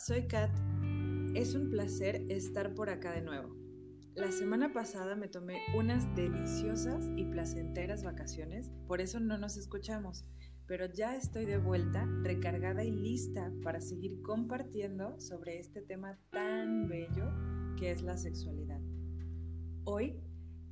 soy Kat. Es un placer estar por acá de nuevo. La semana pasada me tomé unas deliciosas y placenteras vacaciones, por eso no nos escuchamos, pero ya estoy de vuelta, recargada y lista para seguir compartiendo sobre este tema tan bello que es la sexualidad. Hoy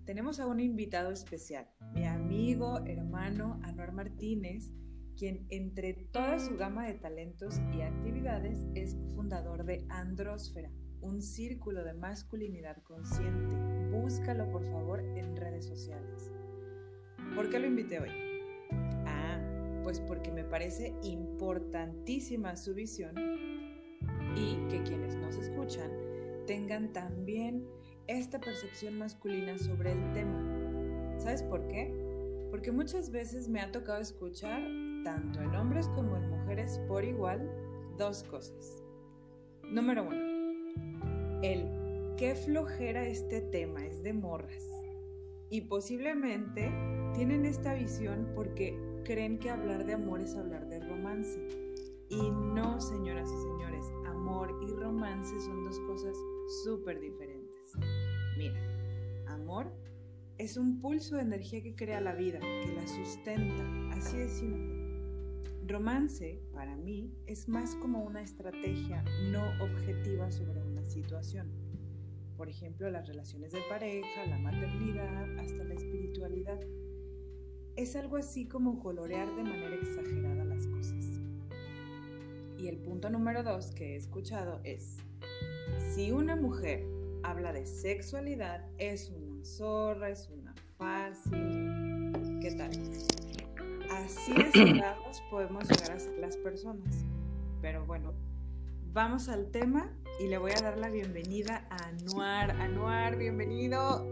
tenemos a un invitado especial, mi amigo, hermano Anuar Martínez, quien entre toda su gama de talentos y actividades es fundador de Andrósfera, un círculo de masculinidad consciente. Búscalo por favor en redes sociales. ¿Por qué lo invité hoy? Ah, pues porque me parece importantísima su visión y que quienes nos escuchan tengan también esta percepción masculina sobre el tema. ¿Sabes por qué? Porque muchas veces me ha tocado escuchar tanto en hombres como en mujeres por igual, dos cosas. Número uno, el qué flojera este tema es de morras. Y posiblemente tienen esta visión porque creen que hablar de amor es hablar de romance. Y no, señoras y señores, amor y romance son dos cosas súper diferentes. Mira, amor es un pulso de energía que crea la vida, que la sustenta, así de simple. Romance, para mí, es más como una estrategia no objetiva sobre una situación. Por ejemplo, las relaciones de pareja, la maternidad, hasta la espiritualidad. Es algo así como colorear de manera exagerada las cosas. Y el punto número dos que he escuchado es, si una mujer habla de sexualidad, es una zorra, es una fácil. ¿Qué tal? Así de cerrados podemos llegar a ser las personas. Pero bueno, vamos al tema y le voy a dar la bienvenida a Anuar. Anuar, bienvenido.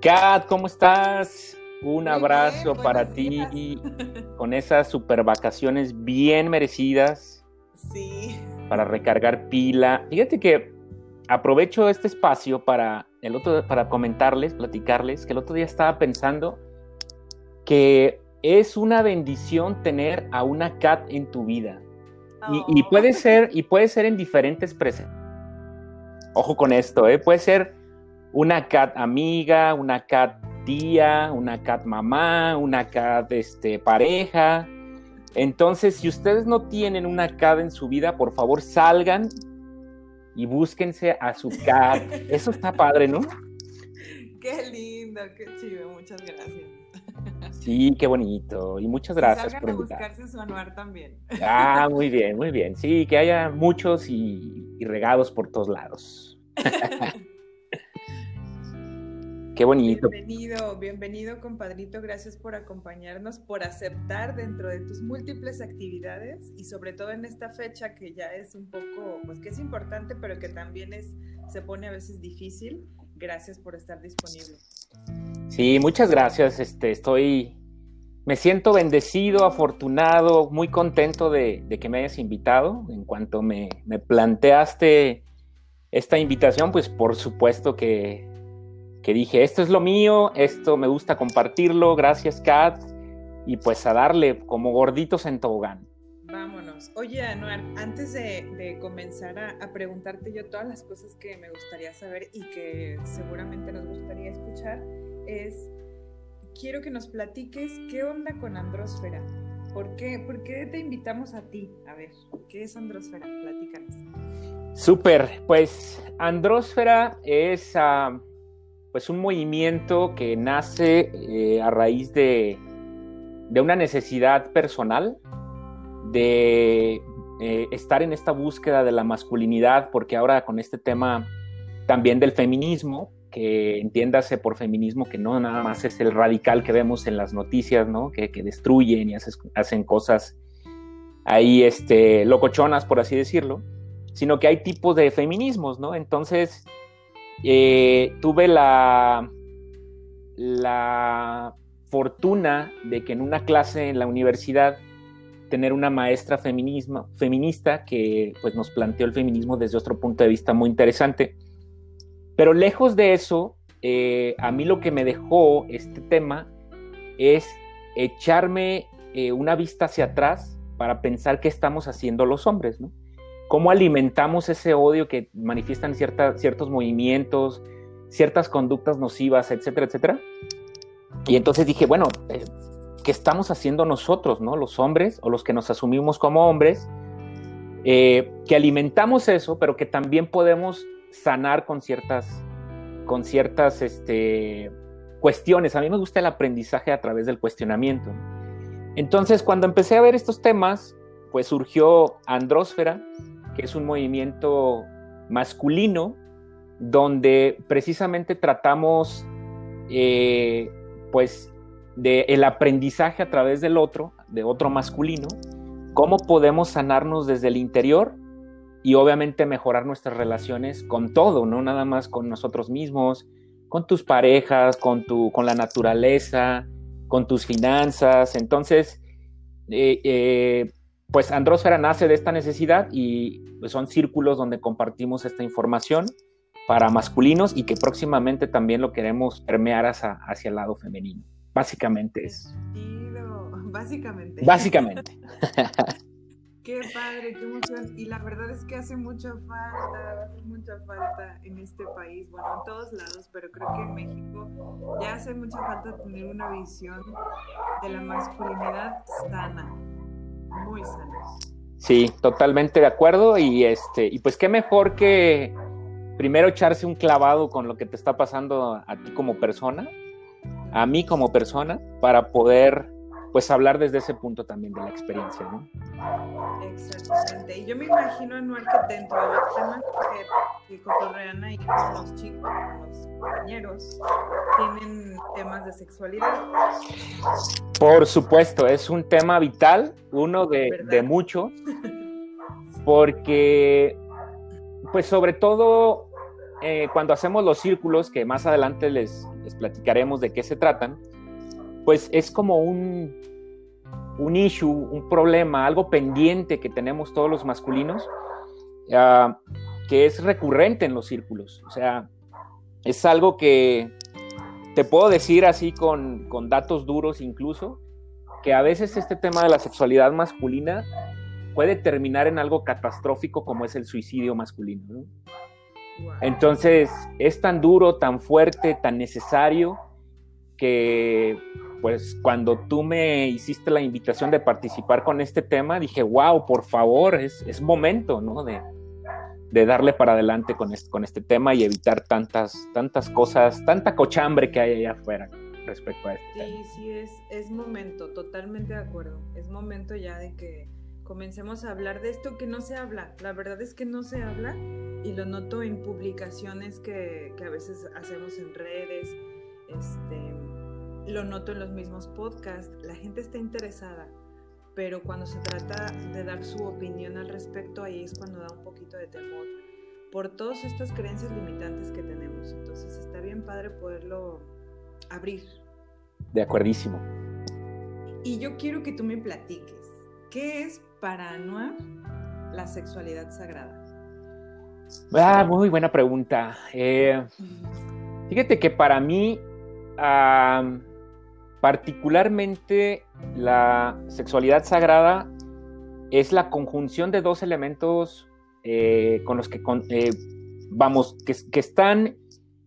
Kat, ¿cómo estás? Un abrazo para ti con esas super vacaciones bien merecidas. Sí. Para recargar pila. Fíjate que aprovecho este espacio para, el otro, para comentarles, platicarles, que el otro día estaba pensando que es una bendición tener a una cat en tu vida. Y, oh. puede ser, y puede ser en diferentes presencias. Ojo con esto, ¿eh? Puede ser una cat amiga, una cat tía, una cat mamá, una cat este, pareja. Entonces, si ustedes no tienen una cat en su vida, por favor salgan y búsquense a su cat. Eso está padre, ¿no? Qué lindo, qué chido, muchas gracias. Sí, qué bonito. Y muchas gracias por buscarse su anuar también. Ah, muy bien, muy bien. Sí, que haya muchos y, regados por todos lados. qué bonito. Bienvenido, bienvenido, compadrito. Gracias por acompañarnos, por aceptar dentro de tus múltiples actividades y sobre todo en esta fecha que ya es un poco, pues que es importante, pero que también es, se pone a veces difícil. Gracias por estar disponible. Sí, muchas gracias. Este, estoy, me siento bendecido, afortunado, muy contento de, que me hayas invitado. En cuanto me, planteaste esta invitación, pues por supuesto que, dije, esto es lo mío, esto me gusta compartirlo, gracias Kat, y pues a darle como gorditos en tobogán. Vámonos. Oye, Anuar, antes de, comenzar a, preguntarte yo todas las cosas que me gustaría saber y que seguramente nos gustaría escuchar, es, quiero que nos platiques qué onda con Andrósfera. ¿Por qué, ¿Por qué te invitamos a ti? A ver, ¿qué es Andrósfera? Platícanos. Súper, pues Andrósfera es ah, pues un movimiento que nace eh, a raíz de, de, una necesidad personal de eh, estar en esta búsqueda de la masculinidad, porque ahora con este tema también del feminismo, que entiéndase por feminismo que no nada más es el radical que vemos en las noticias, ¿no? Que, destruyen y hacen cosas ahí, este, locochonas, por así decirlo, sino que hay tipos de feminismos, ¿no? Entonces, eh, tuve la, la fortuna de que en una clase en la universidad tener una maestra feminista que pues nos planteó el feminismo desde otro punto de vista muy interesante pero lejos de eso, eh, a mí lo que me dejó este tema es echarme eh, una vista hacia atrás para pensar qué estamos haciendo los hombres, ¿no? cómo alimentamos ese odio que manifiestan ciertos movimientos, ciertas conductas nocivas, etcétera, etcétera. Y entonces dije, bueno, eh, ¿qué estamos haciendo nosotros, no? Los hombres o los que nos asumimos como hombres, eh, que alimentamos eso, pero que también podemos sanar con ciertas, con ciertas este, cuestiones. A mí me gusta el aprendizaje a través del cuestionamiento. Entonces, cuando empecé a ver estos temas, pues surgió Andrósfera, que es un movimiento masculino donde precisamente tratamos eh, pues de el aprendizaje a través del otro, de otro masculino, cómo podemos sanarnos desde el interior y obviamente mejorar nuestras relaciones con todo, no nada más con nosotros mismos, con tus parejas, con, tu, con la naturaleza, con tus finanzas. Entonces, eh, eh, pues Andrósfera nace de esta necesidad y pues, son círculos donde compartimos esta información para masculinos y que próximamente también lo queremos permear hacia, hacia el lado femenino. Básicamente es. Básicamente. Básicamente. Qué padre, qué emoción. Y la verdad es que hace mucha falta, hace mucha falta en este país, bueno, en todos lados, pero creo que en México ya hace mucha falta tener una visión de la masculinidad sana, muy sana. Sí, totalmente de acuerdo. Y este, y pues qué mejor que primero echarse un clavado con lo que te está pasando a ti como persona, a mí como persona, para poder pues hablar desde ese punto también de la experiencia, ¿no? Exactamente. Y yo me imagino, Anual, que dentro de los temas que, que cotorrean ahí con los chicos, con los compañeros, tienen temas de sexualidad. Por supuesto, es un tema vital, uno de, de muchos, porque, pues sobre todo eh, cuando hacemos los círculos, que más adelante les, les platicaremos de qué se tratan, pues es como un, un issue, un problema, algo pendiente que tenemos todos los masculinos, uh, que es recurrente en los círculos. O sea, es algo que te puedo decir así con, con, datos duros incluso, que a veces este tema de la sexualidad masculina puede terminar en algo catastrófico como es el suicidio masculino. ¿no? Entonces, es tan duro, tan fuerte, tan necesario que pues cuando tú me hiciste la invitación de participar con este tema, dije, wow, por favor, es, es momento, ¿no? De, de, darle para adelante con este, con este tema y evitar tantas, tantas cosas, tanta cochambre que hay allá afuera respecto a este sí, tema. Sí, es, es momento, totalmente de acuerdo. Es momento ya de que comencemos a hablar de esto que no se habla. La verdad es que no se habla y lo noto en publicaciones que, que a veces hacemos en redes, este, lo noto en los mismos podcasts, la gente está interesada, pero cuando se trata de dar su opinión al respecto, ahí es cuando da un poquito de temor por todas estas creencias limitantes que tenemos. Entonces está bien padre poderlo abrir. De acuerdísimo. Y yo quiero que tú me platiques, ¿qué es para Anuar la sexualidad sagrada? Ah, muy buena pregunta. Eh, fíjate que para mí, particularmente la sexualidad sagrada es la conjunción de dos elementos eh, con los que, eh, vamos, que, están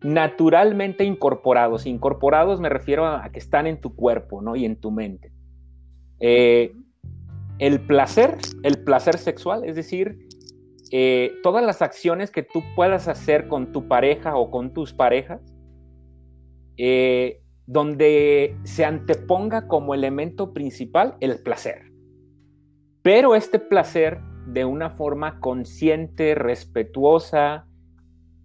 naturalmente incorporados. Incorporados me refiero a, que están en tu cuerpo, ¿no? Y en tu mente. el placer, el placer sexual, es decir, eh, todas las acciones que tú puedas hacer con tu pareja o con tus parejas, eh, donde se anteponga como elemento principal el placer. Pero este placer de una forma consciente, respetuosa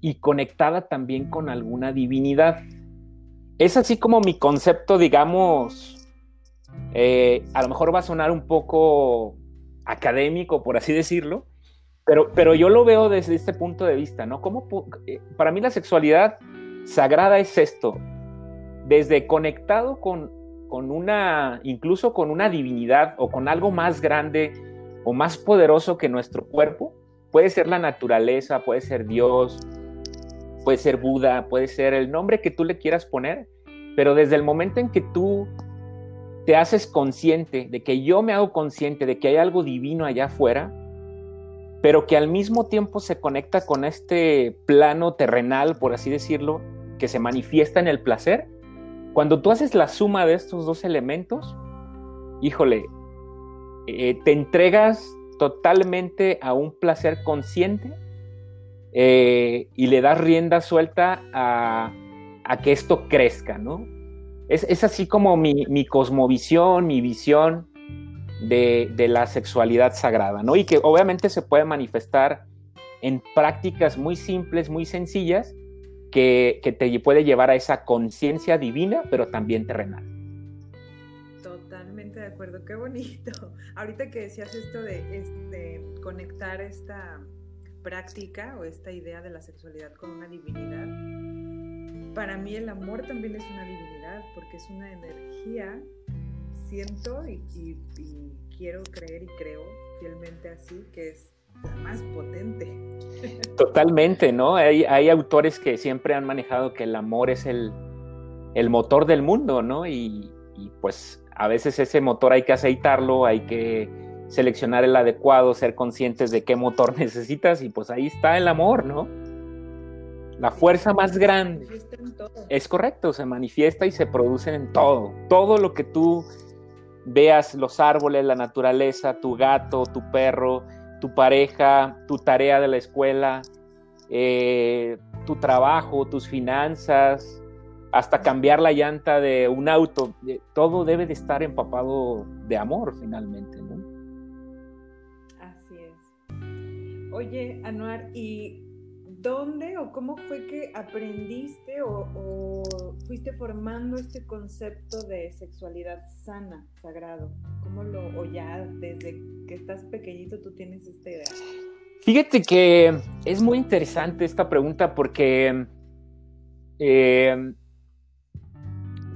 y conectada también con alguna divinidad. Es así como mi concepto, digamos, eh, a lo mejor va a sonar un poco académico, por así decirlo, pero, yo lo veo desde este punto de vista, ¿no? Como eh, para mí la sexualidad sagrada es esto, desde conectado con, con una, incluso con una divinidad o con algo más grande o más poderoso que nuestro cuerpo, puede ser la naturaleza, puede ser Dios, puede ser Buda, puede ser el nombre que tú le quieras poner, pero desde el momento en que tú te haces consciente de que yo me hago consciente de que hay algo divino allá afuera, pero que al mismo tiempo se conecta con este plano terrenal, por así decirlo, que se manifiesta en el placer, cuando tú haces la suma de estos dos elementos, híjole, eh, te entregas totalmente a un placer consciente eh, y le das rienda suelta a, que esto crezca, ¿no? Es, así como mi, cosmovisión, mi visión de, la sexualidad sagrada, ¿no? Y que obviamente se puede manifestar en prácticas muy simples, muy sencillas, que, te puede llevar a esa conciencia divina, pero también terrenal. Totalmente de acuerdo, qué bonito. Ahorita que decías esto de este, conectar esta práctica o esta idea de la sexualidad con una divinidad, para mí el amor también es una divinidad porque es una energía, siento y, quiero creer y creo fielmente así, que es más potente. Totalmente, ¿no? Hay, hay, autores que siempre han manejado que el amor es el, el motor del mundo, ¿no? Y, y, pues a veces ese motor hay que aceitarlo, hay que seleccionar el adecuado, ser conscientes de qué motor necesitas y pues ahí está el amor, ¿no? La fuerza más grande. Es correcto, se manifiesta y se produce en todo. Todo lo que tú veas, los árboles, la naturaleza, tu gato, tu perro, tu pareja, tu tarea de la escuela, eh, tu trabajo, tus finanzas, hasta cambiar la llanta de un auto, todo debe de estar empapado de amor finalmente, ¿no? Así es. Oye, Anuar, ¿y dónde o cómo fue que aprendiste o, fuiste formando este concepto de sexualidad sana, sagrado? ¿Cómo lo, o ya desde que estás pequeñito tú tienes esta idea? Fíjate que es muy interesante esta pregunta porque eh,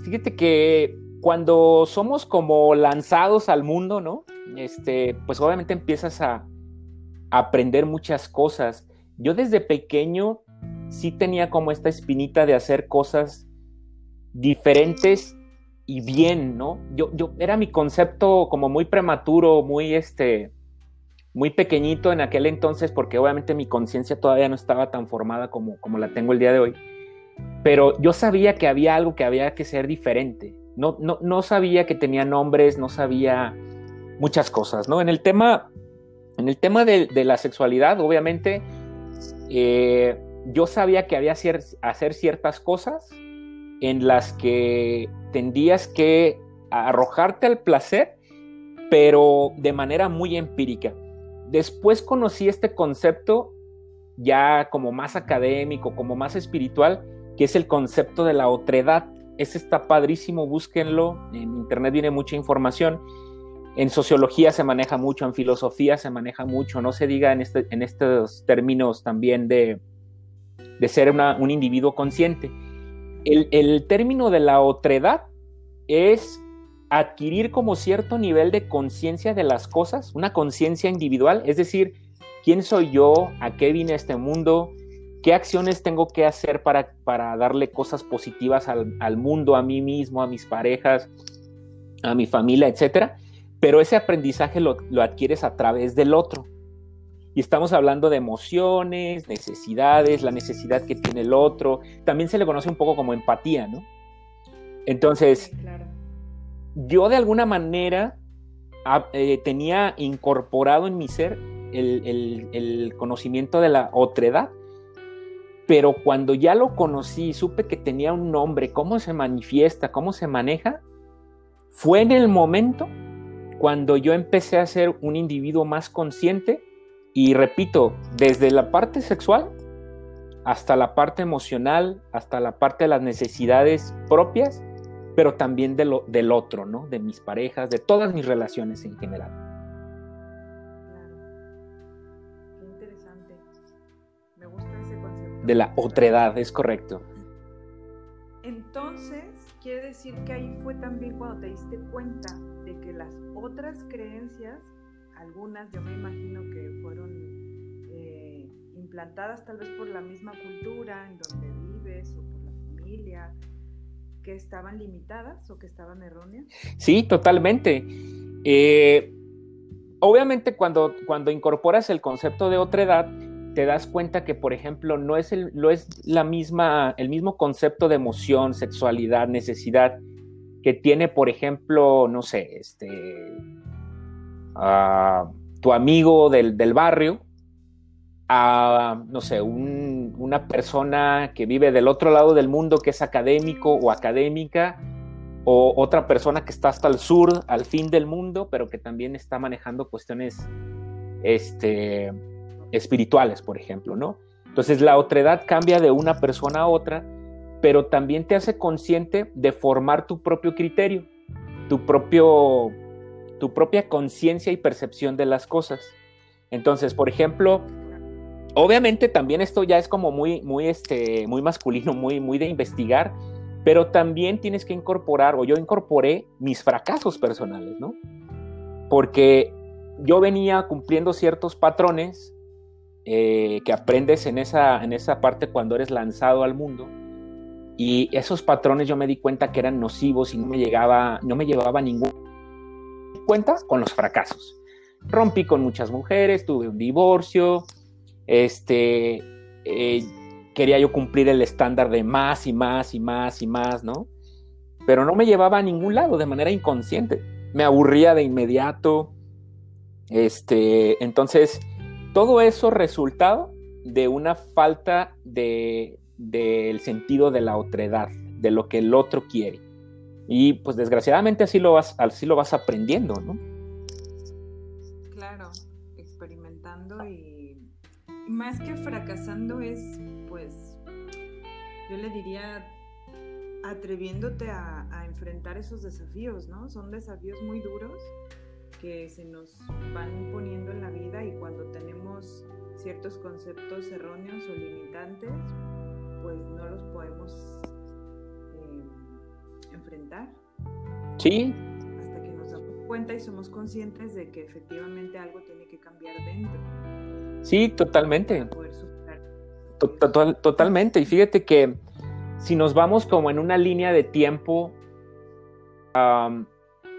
fíjate que cuando somos como lanzados al mundo, ¿no? Este, pues obviamente empiezas a aprender muchas cosas yo desde pequeño sí tenía como esta espinita de hacer cosas diferentes y bien, ¿no? Yo, yo era mi concepto como muy prematuro, muy este, muy pequeñito en aquel entonces, porque obviamente mi conciencia todavía no estaba tan formada como, como la tengo el día de hoy. Pero yo sabía que había algo que había que ser diferente. No, no, no sabía que tenía nombres, no sabía muchas cosas, ¿no? En el tema, en el tema de, la sexualidad, obviamente, eh, yo sabía que había que hacer ciertas cosas en las que tendías que arrojarte al placer, pero de manera muy empírica. Después conocí este concepto ya como más académico, como más espiritual, que es el concepto de la otredad. Ese está padrísimo, búsquenlo. En internet viene mucha información en sociología se maneja mucho, en filosofía se maneja mucho, no se diga en, este, en estos términos también de, ser un individuo consciente. El, término de la otredad es adquirir como cierto nivel de conciencia de las cosas, una conciencia individual, es decir, quién soy yo, a qué vine este mundo, qué acciones tengo que hacer para, para darle cosas positivas al, mundo, a mí mismo, a mis parejas, a mi familia, etcétera pero ese aprendizaje lo, adquieres a través del otro. Y estamos hablando de emociones, necesidades, la necesidad que tiene el otro. También se le conoce un poco como empatía, ¿no? Entonces, yo de alguna manera ah, eh, tenía incorporado en mi ser el, el, conocimiento de la otredad, pero cuando ya lo conocí, supe que tenía un nombre, cómo se manifiesta, cómo se maneja, fue en el momento cuando yo empecé a ser un individuo más consciente y repito, desde la parte sexual hasta la parte emocional, hasta la parte de las necesidades propias, pero también de lo, del otro, ¿no? De mis parejas, de todas mis relaciones en general. Claro. Qué interesante. Me gusta ese concepto. De la otredad, es correcto. Entonces, quiere decir que ahí fue también cuando te diste cuenta de que las otras creencias, algunas yo me imagino que fueron eh, implantadas tal vez por la misma cultura en donde vives o por la familia, que estaban limitadas o que estaban erróneas? Sí, totalmente. Eh, obviamente cuando, cuando incorporas el concepto de otra edad, te das cuenta que, por ejemplo, no es, el, es la misma, el mismo concepto de emoción, sexualidad, necesidad que tiene, por ejemplo, no sé, este, tu amigo del, barrio, a, no sé, una persona que vive del otro lado del mundo, que es académico o académica, o otra persona que está hasta el sur, al fin del mundo, pero que también está manejando cuestiones este, espirituales, por ejemplo, ¿no? Entonces la otredad cambia de una persona a otra, pero también te hace consciente de formar tu propio criterio, tu, propio, tu propia conciencia y percepción de las cosas. Entonces, por ejemplo, obviamente también esto ya es como muy, muy, este, muy masculino, muy, muy de investigar, pero también tienes que incorporar, o yo incorporé mis fracasos personales, ¿no? Porque yo venía cumpliendo ciertos patrones eh, que aprendes en esa, en esa parte cuando eres lanzado al mundo. Y esos patrones yo me di cuenta que eran nocivos y no me llegaba, no me llevaba ningún cuenta con los fracasos. Rompí con muchas mujeres, tuve un divorcio, este, eh, quería yo cumplir el estándar de más y más y más y más, ¿no? Pero no me llevaba a ningún lado de manera inconsciente. Me aburría de inmediato. Este, entonces, todo eso resultado de una falta de del sentido de la otredad, de lo que el otro quiere. Y pues desgraciadamente así lo vas, así lo vas aprendiendo, ¿no? Claro, experimentando y más que fracasando es yo le diría atreviéndote a, enfrentar esos desafíos, ¿no? Son desafíos muy duros que se nos van poniendo en la vida y cuando tenemos ciertos conceptos erróneos o limitantes, pues no los podemos enfrentar. Sí. Hasta que nos damos cuenta y somos conscientes de que efectivamente algo tiene que cambiar dentro. Sí, totalmente. totalmente. Y fíjate que si nos vamos como en una línea de tiempo,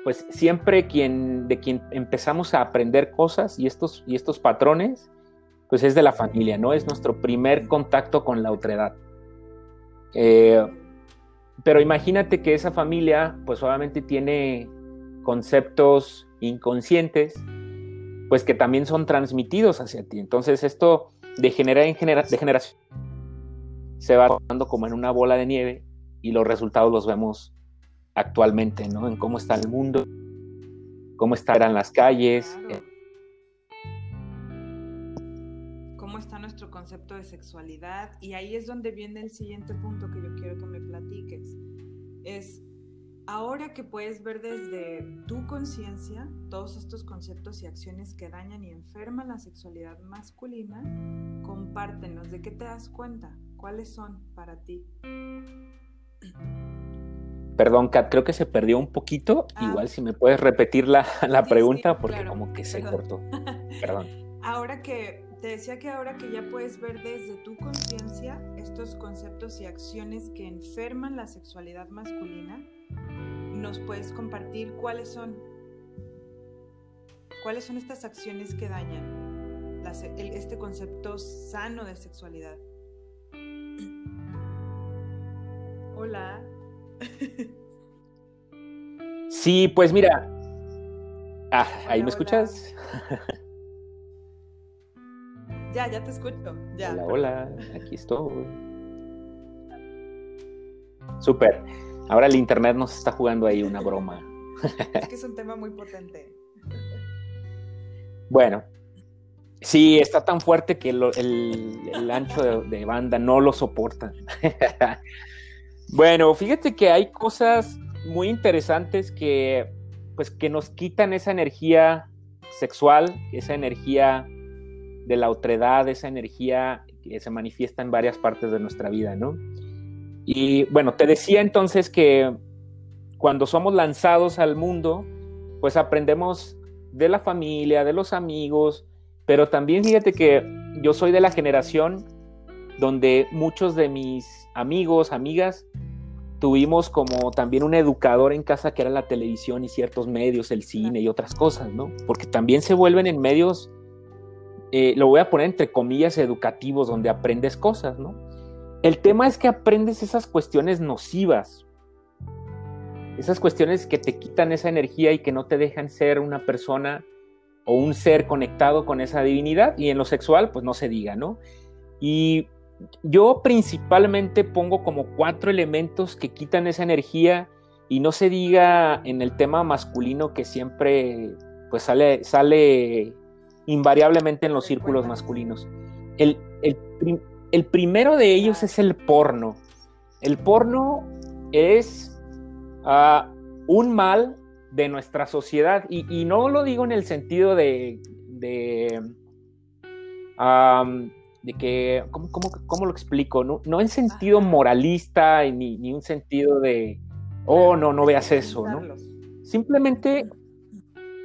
pues siempre quien, de quien empezamos a aprender cosas y estos, y estos patrones, pues es de la familia, ¿no? Es nuestro primer contacto con la otredad. Eh, pero imagínate que esa familia, pues obviamente tiene conceptos inconscientes, pues que también son transmitidos hacia ti. Entonces esto de, genera en de generación se va dando como en una bola de nieve y los resultados los vemos actualmente, ¿no? En cómo está el mundo, cómo estarán las calles. Concepto de sexualidad. Y ahí es donde viene el siguiente punto que yo quiero que me platiques. Es ahora que puedes ver desde tu conciencia todos estos conceptos y acciones que dañan y enferman la sexualidad masculina, compártenos de qué te das cuenta. ¿Cuáles son para ti? Perdón, Kat, creo que se perdió un poquito. Ah. Igual si me puedes repetir la, pregunta porque como que se cortó. Perdón. Ahora que te decía que ahora que ya puedes ver desde tu conciencia estos conceptos y acciones que enferman la sexualidad masculina, nos puedes compartir cuáles son. ¿Cuáles son estas acciones que dañan este concepto sano de sexualidad? Hola. Sí, pues mira. Ah, ¿ahí me escuchas? ya, ya te escucho. Ya. Hola, hola, aquí estoy. Súper. Ahora el internet nos está jugando ahí una broma. es que es un tema muy potente. Bueno, sí, está tan fuerte que el, ancho de, banda no lo soporta. Bueno, fíjate que hay cosas muy interesantes que, pues, que nos quitan esa energía sexual, esa energía de la otredad, esa energía que se manifiesta en varias partes de nuestra vida, ¿no? Y bueno, te decía entonces que cuando somos lanzados al mundo, pues aprendemos de la familia, de los amigos, pero también fíjate que yo soy de la generación donde muchos de mis amigos, amigas, tuvimos como también un educador en casa que era la televisión y ciertos medios, el cine y otras cosas, ¿no? Porque también se vuelven en medios, eh, lo voy a poner entre comillas, educativos, donde aprendes cosas, ¿no? El tema es que aprendes esas cuestiones nocivas, esas cuestiones que te quitan esa energía y que no te dejan ser una persona o un ser conectado con esa divinidad, y en lo sexual, pues no se diga, ¿no? Y yo principalmente pongo como cuatro elementos que quitan esa energía y no se diga en el tema masculino que siempre pues sale, sale invariablemente en los círculos masculinos. El, primero de ellos es el porno. El porno es ah, un mal de nuestra sociedad y, no lo digo en el sentido de, de de que, ¿cómo, cómo, lo explico? No, no en sentido moralista ni, ni un sentido de, oh, no, no veas eso, ¿no? Simplemente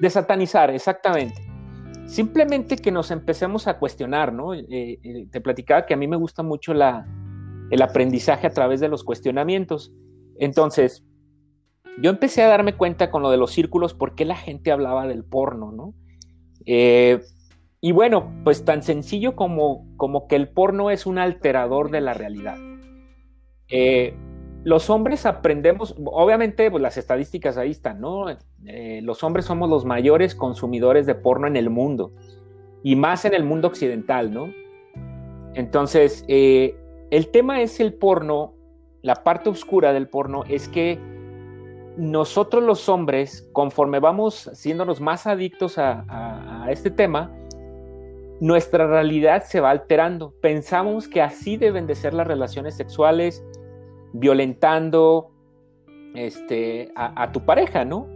de satanizar, exactamente. Simplemente que nos empecemos a cuestionar, ¿no? Eh, eh, te platicaba que a mí me gusta mucho la, el aprendizaje a través de los cuestionamientos. Entonces, yo empecé a darme cuenta con lo de los círculos por qué la gente hablaba del porno, ¿no? Eh, y bueno, pues tan sencillo como, como que el porno es un alterador de la realidad. Eh, los hombres aprendemos, obviamente pues las estadísticas ahí están, ¿no? Eh, los hombres somos los mayores consumidores de porno en el mundo y más en el mundo occidental, ¿no? Entonces, eh, el tema es el porno, la parte oscura del porno es que nosotros los hombres, conforme vamos siéndonos más adictos a este tema, nuestra realidad se va alterando. Pensamos que así deben de ser las relaciones sexuales, violentando este, a, tu pareja, ¿no?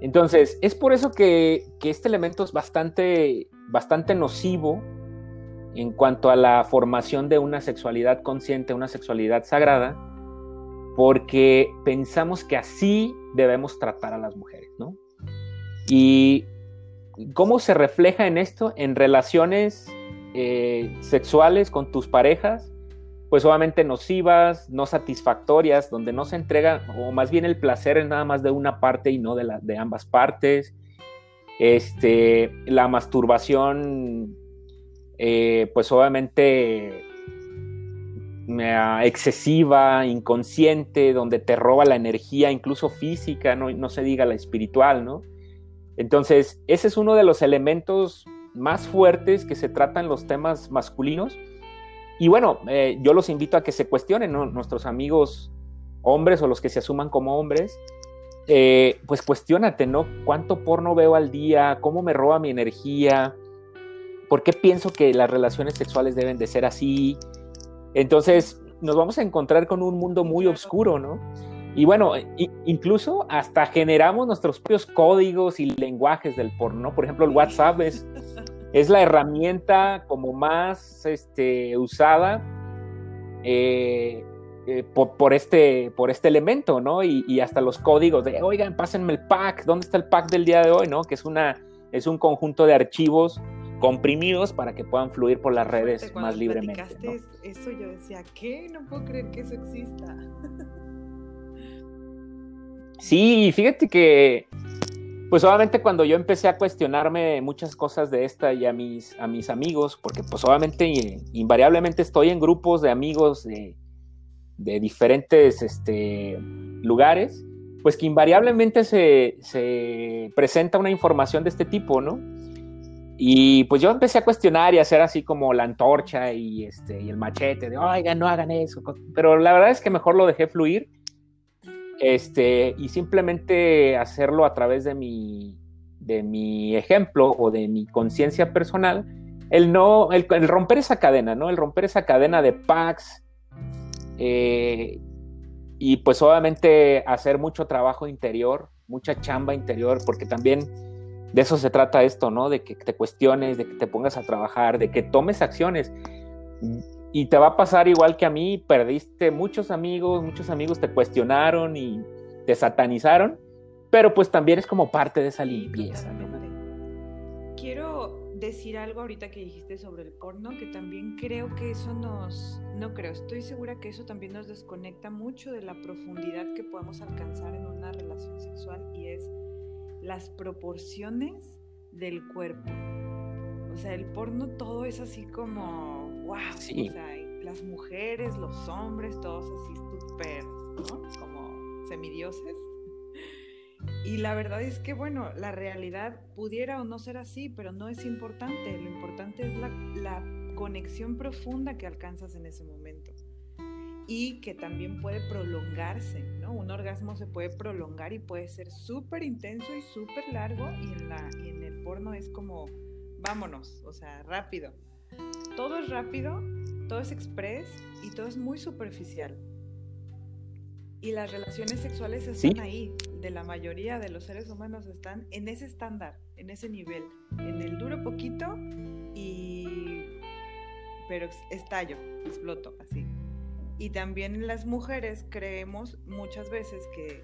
Entonces, es por eso que, este elemento es bastante, bastante nocivo en cuanto a la formación de una sexualidad consciente, una sexualidad sagrada, porque pensamos que así debemos tratar a las mujeres, ¿no? Y ¿Cómo se refleja en esto? En relaciones eh, sexuales con tus parejas, pues obviamente nocivas, no satisfactorias, donde no se entrega, o más bien el placer es nada más de una parte y no de, de ambas partes. Este, la masturbación, eh, pues obviamente excesiva, inconsciente, donde te roba la energía, incluso física, no, no se diga la espiritual, ¿no? Entonces, ese es uno de los elementos más fuertes que se tratan los temas masculinos. Y bueno, eh, yo los invito a que se cuestionen, nuestros amigos hombres o los que se asuman como hombres, eh, pues cuestionate, ¿no? ¿Cuánto porno veo al día? ¿Cómo me roba mi energía? ¿Por qué pienso que las relaciones sexuales deben de ser así? Entonces, nos vamos a encontrar con un mundo muy oscuro, ¿no? Y bueno, incluso hasta generamos nuestros propios códigos y lenguajes del porno. Por ejemplo, el WhatsApp es, es la herramienta como más este, usada eh, eh, por, este, por este elemento, ¿no? Y, hasta los códigos de, oigan, pásenme el pack, ¿dónde está el pack del día de hoy, ¿no? Que es, una, es un conjunto de archivos comprimidos para que puedan fluir por las redes más libremente. ¿no? Eso yo decía, ¿qué? No puedo creer que eso exista. Sí, fíjate que, pues obviamente cuando yo empecé a cuestionarme muchas cosas de esta y a mis, a mis amigos, porque pues obviamente invariablemente estoy en grupos de amigos de, diferentes este, lugares, pues que invariablemente se, se, presenta una información de este tipo, ¿no? Y pues yo empecé a cuestionar y a hacer así como la antorcha y, este, y el machete de, oigan, no hagan eso. Pero la verdad es que mejor lo dejé fluir este, y simplemente hacerlo a través de mi, de mi ejemplo o de mi conciencia personal, el, no, el, romper esa cadena, ¿no? El romper esa cadena de packs eh, y pues obviamente hacer mucho trabajo interior, mucha chamba interior, porque también de eso se trata esto, ¿no? De que te cuestiones, de que te pongas a trabajar, de que tomes acciones. Y te va a pasar igual que a mí, perdiste muchos amigos, muchos amigos te cuestionaron y te satanizaron, pero pues también es como parte de esa limpieza. Quiero decir algo ahorita que dijiste sobre el porno, que también creo que eso nos, no creo, estoy segura que eso también nos desconecta mucho de la profundidad que podemos alcanzar en una relación sexual y es las proporciones del cuerpo. O sea, el porno todo es así como, wow, o sea, las mujeres, los hombres, todos así súper, ¿no? Como semidioses. Y la verdad es que, bueno, la realidad pudiera o no ser así, pero no es importante. Lo importante es la, conexión profunda que alcanzas en ese momento. Y que también puede prolongarse, ¿no? Un orgasmo se puede prolongar y puede ser súper intenso y súper largo. Y en, la, y en el porno es como, vámonos, o sea, rápido. Todo es rápido, todo es express y todo es muy superficial. Y las relaciones sexuales están ahí, de la mayoría de los seres humanos están en ese estándar, en ese nivel, en el duro poquito y... pero estallo, exploto, así. Y también las mujeres creemos muchas veces que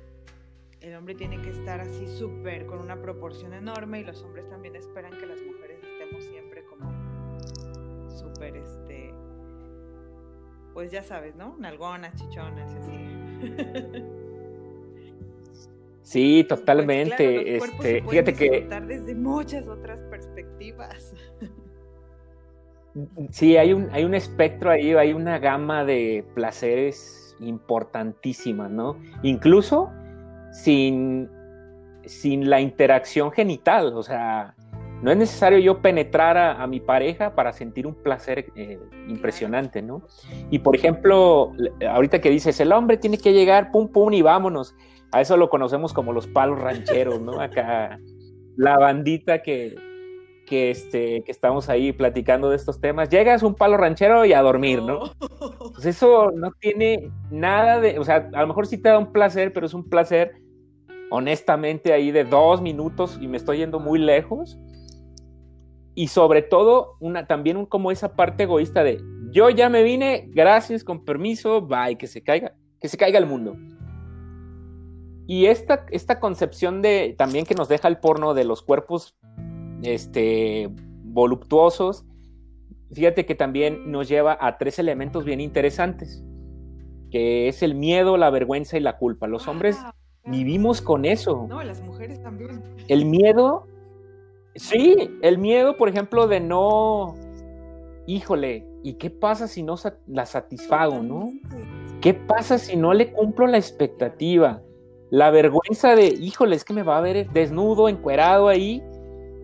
el hombre tiene que estar así súper, con una proporción enorme y los hombres también esperan que las mujeres pues ya sabes, ¿no? Nalgonas, chichonas y así. Sí, pues totalmente. este, fíjate que desde muchas otras perspectivas. Sí, hay un, hay un espectro ahí, hay una gama de placeres importantísima, ¿no? Incluso sin, sin la interacción genital, o sea, no es necesario yo penetrar a, mi pareja para sentir un placer eh, impresionante, ¿no? Y por ejemplo, ahorita que dices, el hombre tiene que llegar, pum, pum, y vámonos. A eso lo conocemos como los palos rancheros, ¿no? Acá, la bandita que, que, este, que estamos ahí platicando de estos temas. Llegas un palo ranchero y a dormir, ¿no? Pues eso no tiene nada de, o sea, a lo mejor sí te da un placer, pero es un placer honestamente ahí de dos minutos y me estoy yendo muy lejos y sobre todo una, también como esa parte egoísta de yo ya me vine, gracias, con permiso, bye, que se caiga, que se caiga el mundo. Y esta, esta concepción de también que nos deja el porno de los cuerpos este, voluptuosos, fíjate que también nos lleva a tres elementos bien interesantes, que es el miedo, la vergüenza y la culpa. Los hombres vivimos con eso. No, las mujeres también. El miedo Sí, el miedo, por ejemplo, de no, híjole, ¿y qué pasa si no la satisfago, no? ¿Qué pasa si no le cumplo la expectativa? La vergüenza de, híjole, es que me va a ver desnudo, encuerado ahí,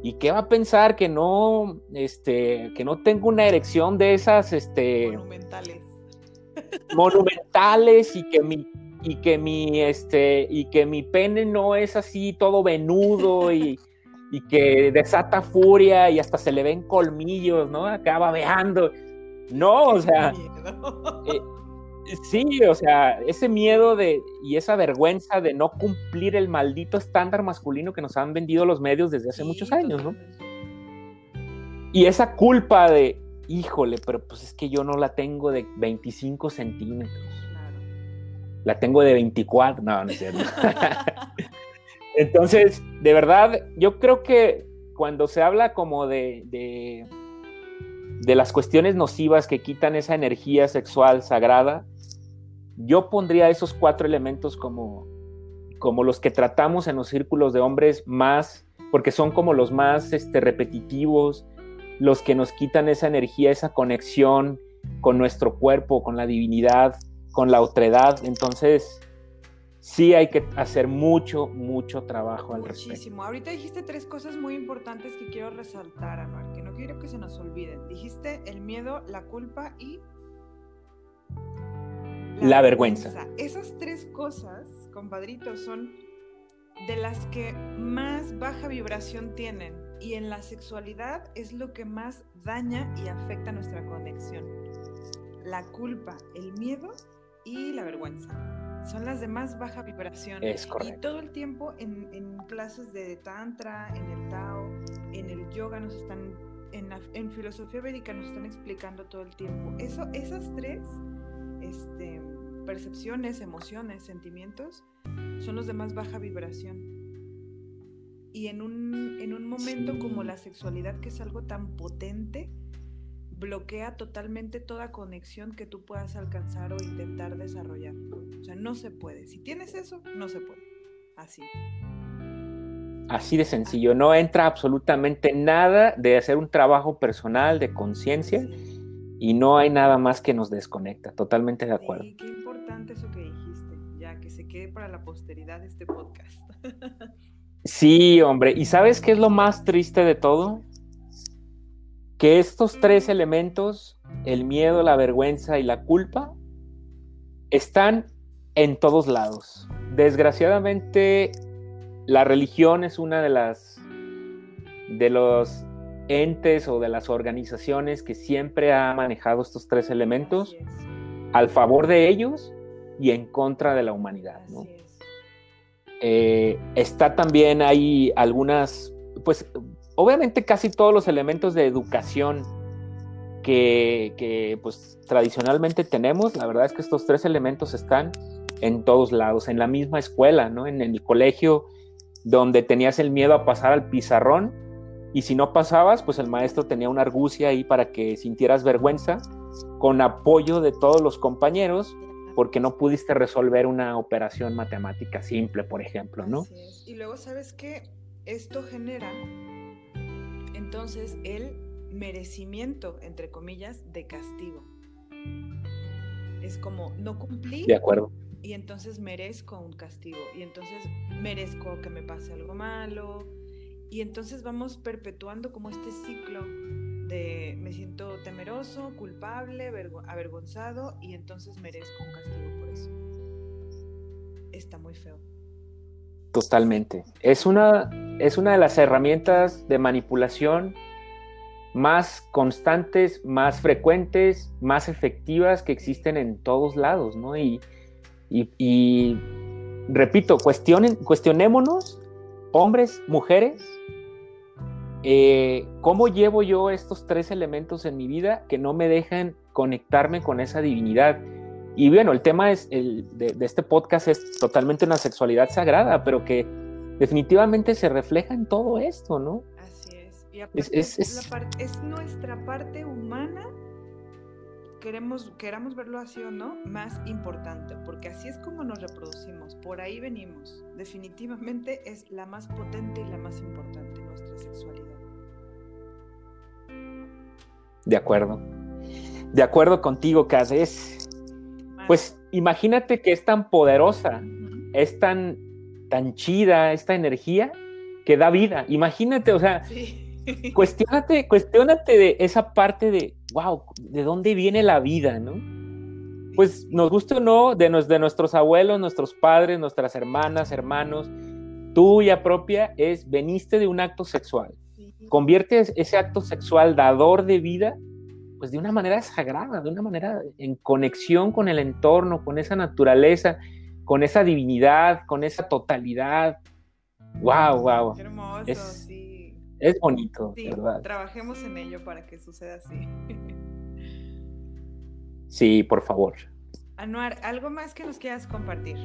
y qué va a pensar que no, este, que no tengo una erección de esas, este, monumentales, monumentales y que mi y que mi este y que mi pene no es así todo venudo y y que desata furia y hasta se le ven colmillos, ¿no? Acaba veando. No, o sea. Eh, sí, o sea, ese miedo de y esa vergüenza de no cumplir el maldito estándar masculino que nos han vendido los medios desde hace muchos años, ¿no? Y esa culpa de, híjole, pero pues es que yo no la tengo de 25 centímetros. La tengo de 24. No, no es cierto. Entonces, de verdad, yo creo que cuando se habla como de, de, las cuestiones nocivas que quitan esa energía sexual sagrada, yo pondría esos cuatro elementos como, como los que tratamos en los círculos de hombres más, porque son como los más este, repetitivos, los que nos quitan esa energía, esa conexión con nuestro cuerpo, con la divinidad, con la otredad. Entonces, sí hay que hacer mucho, mucho trabajo al respecto. Muchísimo. Ahorita dijiste tres cosas muy importantes que quiero resaltar, Anuar, que no quiero que se nos olviden. Dijiste el miedo, la culpa y... La, vergüenza. Esas tres cosas, compadritos, son de las que más baja vibración tienen. Y en la sexualidad es lo que más daña y afecta nuestra conexión. La culpa, el miedo y la vergüenza son las de más baja vibración. Es correcto. Y todo el tiempo en, en clases de Tantra, en el Tao, en el yoga nos están, en, en filosofía védica nos están explicando todo el tiempo. Eso, esas tres este, percepciones, emociones, sentimientos, son los de más baja vibración. y en un, en un momento como la sexualidad, que es algo tan potente, bloquea totalmente toda conexión que tú puedas alcanzar o intentar desarrollar. O sea, no se puede. Si tienes eso, no se puede. Así. Así de sencillo. No entra absolutamente nada de hacer un trabajo personal de conciencia y no hay nada más que nos desconecta. Totalmente de acuerdo. Sí, qué importante eso que dijiste. Ya que se quede para la posteridad este podcast. sí, hombre. ¿Y sabes qué es lo más triste de todo? Que estos tres elementos, el miedo, la vergüenza y la culpa, están en todos lados. Desgraciadamente, la religión es una de las de los entes o de las organizaciones que siempre ha manejado estos tres elementos al favor de ellos y en contra de la humanidad. Eh, está también hay algunas, pues obviamente casi todos los elementos de educación que, pues tradicionalmente tenemos, la verdad es que estos tres elementos están en todos lados, en la misma escuela, ¿no? En el colegio donde tenías el miedo a pasar al pizarrón y si no pasabas, pues el maestro tenía una argucia ahí para que sintieras vergüenza con apoyo de todos los compañeros porque no pudiste resolver una operación matemática simple, por ejemplo, ¿no? Y luego, ¿sabes qué? Esto genera entonces el merecimiento, entre comillas, de castigo. Es como, no cumplí. De acuerdo. Y entonces merezco un castigo. Y entonces merezco que me pase algo malo. Y entonces vamos perpetuando como este ciclo de me siento temeroso, culpable, avergonzado y entonces merezco un castigo por eso. Está muy feo. Totalmente. Es una, es una de las herramientas de manipulación más constantes, más frecuentes, más efectivas que existen en todos lados, ¿no? Y, repito, cuestionen, cuestionémonos, hombres, mujeres, eh, ¿cómo llevo yo estos tres elementos en mi vida que no me dejan conectarme con esa divinidad? Y bueno, el tema es el, de, este podcast es totalmente una sexualidad sagrada, pero que definitivamente se refleja en todo esto, ¿no? Así es. Y es, es, nuestra parte humana, queremos, queramos verlo así o no, más importante, porque así es como nos reproducimos, por ahí venimos. Definitivamente es la más potente y la más importante, nuestra sexualidad. De acuerdo. De acuerdo contigo, Kaz. Es, pues imagínate que es tan poderosa, es tan, tan chida esta energía que da vida. Imagínate, o sea, cuestionate, cuestionate de esa parte de, wow, ¿de dónde viene la vida, no? Pues nos guste o no, de, de nuestros abuelos, nuestros padres, nuestras hermanas, hermanos, tuya propia es, veniste de un acto sexual. Conviertes ese acto sexual dador de vida pues de una manera sagrada, de una manera en conexión con el entorno, con esa naturaleza, con esa divinidad, con esa totalidad. Wow, wow. Qué hermoso, es, sí. Es bonito, ¿verdad? Trabajemos en ello para que suceda así. sí, por favor. Anuar, ¿algo más que nos quieras compartir?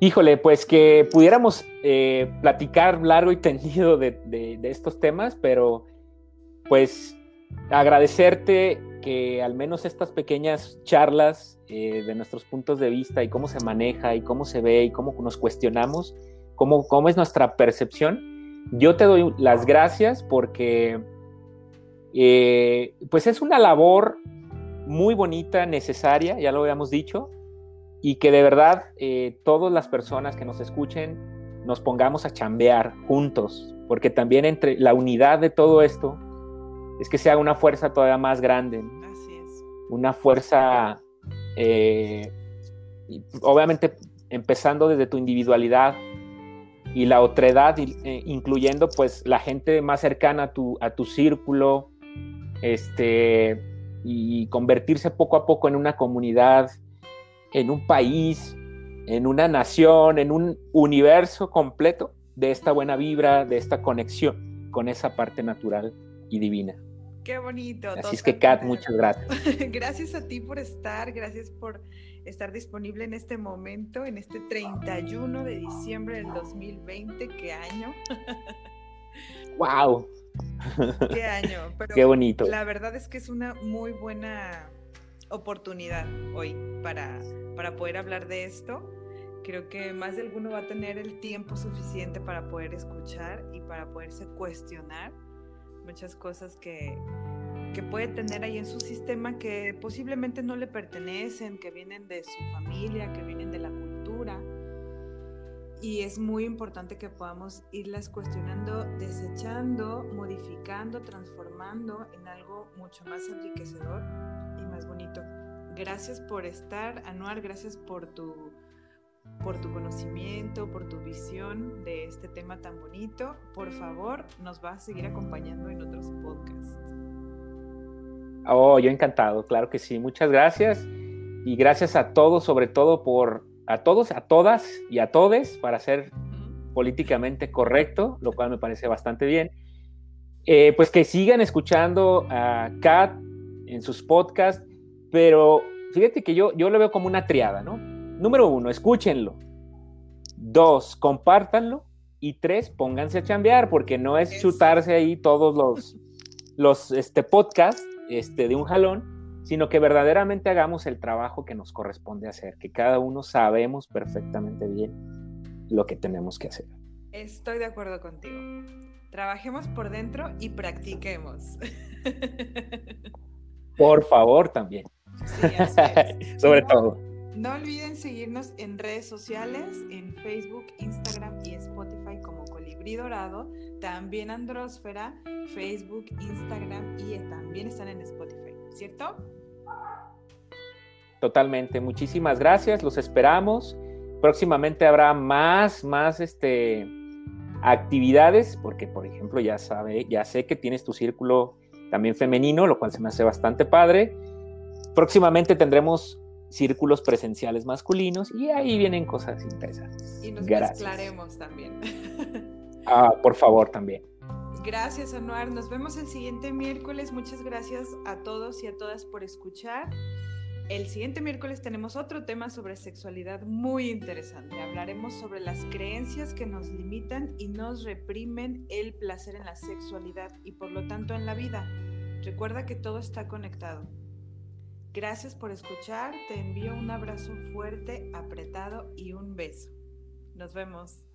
Híjole, pues que pudiéramos eh, platicar largo y tendido de estos temas, pero pues agradecerte que al menos estas pequeñas charlas eh, de nuestros puntos de vista y cómo se maneja y cómo se ve y cómo nos cuestionamos, cómo, cómo es nuestra percepción, yo te doy las gracias porque eh, pues es una labor muy bonita, necesaria, ya lo habíamos dicho, y que de verdad eh, todas las personas que nos escuchen nos pongamos a chambear juntos, porque también entre la unidad de todo esto, es que sea una fuerza todavía más grande. Así es. Una fuerza, eh, obviamente empezando desde tu individualidad y la otredad, eh, incluyendo pues la gente más cercana a tu, a tu círculo, este, y convertirse poco a poco en una comunidad, en un país, en una nación, en un universo completo de esta buena vibra, de esta conexión con esa parte natural y divina. Qué bonito. Así es que, Kat, muchas gracias. gracias a ti por estar, gracias por estar disponible en este momento, en este 31 de diciembre del 2020. ¡Qué año! ¡Wow! ¡Qué año! ¡Qué bonito! La verdad es que es una muy buena oportunidad hoy para, para poder hablar de esto. Creo que más de alguno va a tener el tiempo suficiente para poder escuchar y para poderse cuestionar muchas cosas que, que puede tener ahí en su sistema que posiblemente no le pertenecen, que vienen de su familia, que vienen de la cultura. Y es muy importante que podamos irlas cuestionando, desechando, modificando, transformando en algo mucho más enriquecedor y más bonito. Gracias por estar, Anuar, gracias por tu, por tu conocimiento, por tu visión de este tema tan bonito. Por favor, nos va a seguir acompañando en otros podcasts. Oh, yo encantado, claro que sí. Muchas gracias. Y gracias a todos, sobre todo por a todos, a todas y a todes para ser políticamente correcto, lo cual me parece bastante bien. Eh, pues que sigan escuchando a Kat en sus podcasts, pero fíjate que yo, yo lo veo como una triada, ¿no? Número uno, escúchenlo. Dos, compártanlo. Y tres, pónganse a chambear, porque no es chutarse ahí todos los, los este, podcasts este, de un jalón, sino que verdaderamente hagamos el trabajo que nos corresponde hacer, que cada uno sabemos perfectamente bien lo que tenemos que hacer. Estoy de acuerdo contigo. Trabajemos por dentro y practiquemos. Por favor, también. Sobre todo. No olviden seguirnos en redes sociales, en Facebook, Instagram y Spotify como Colibrí Dorado, también Andrósfera, Facebook, Instagram y también están en Spotify, ¿cierto? Totalmente, muchísimas gracias, los esperamos. Próximamente habrá más, más este, actividades, porque por ejemplo ya sabe, ya sé que tienes tu círculo también femenino, lo cual se me hace bastante padre. Próximamente tendremos círculos presenciales masculinos y ahí vienen cosas interesantes. Y nos mezclaremos también. Ah, por favor, también. Gracias, Anuar. Nos vemos el siguiente miércoles. Muchas gracias a todos y a todas por escuchar. El siguiente miércoles tenemos otro tema sobre sexualidad muy interesante. Hablaremos sobre las creencias que nos limitan y nos reprimen el placer en la sexualidad y por lo tanto en la vida. Recuerda que todo está conectado. Gracias por escuchar, te envío un abrazo fuerte, apretado y un beso. Nos vemos.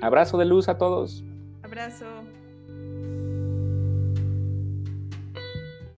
Abrazo de luz a todos. Abrazo.